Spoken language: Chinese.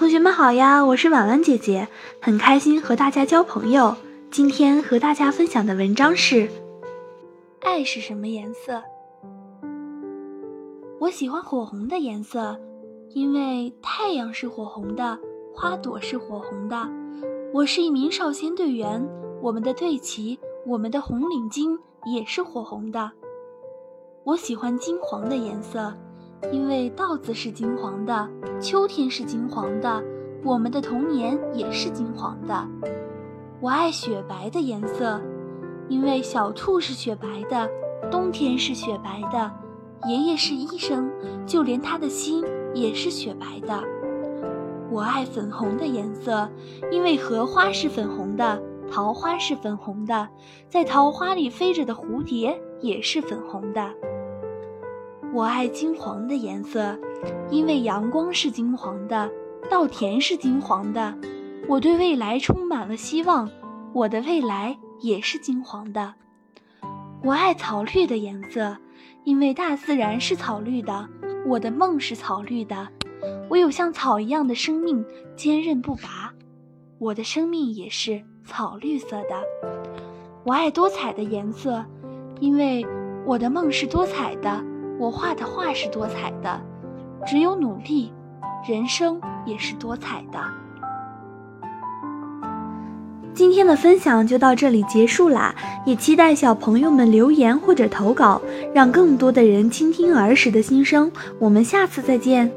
同学们好呀，我是婉婉姐姐，很开心和大家交朋友。今天和大家分享的文章是：爱是什么颜色？我喜欢火红的颜色，因为太阳是火红的，花朵是火红的。我是一名少先队员，我们的队旗，我们的红领巾也是火红的。我喜欢金黄的颜色。因为稻子是金黄的，秋天是金黄的，我们的童年也是金黄的。我爱雪白的颜色，因为小兔是雪白的，冬天是雪白的，爷爷是医生，就连他的心也是雪白的。我爱粉红的颜色，因为荷花是粉红的，桃花是粉红的，在桃花里飞着的蝴蝶也是粉红的。我爱金黄的颜色，因为阳光是金黄的，稻田是金黄的。我对未来充满了希望，我的未来也是金黄的。我爱草绿的颜色，因为大自然是草绿的，我的梦是草绿的。我有像草一样的生命，坚韧不拔，我的生命也是草绿色的。我爱多彩的颜色，因为我的梦是多彩的。我画的画是多彩的，只有努力，人生也是多彩的。今天的分享就到这里结束啦，也期待小朋友们留言或者投稿，让更多的人倾听儿时的心声。我们下次再见。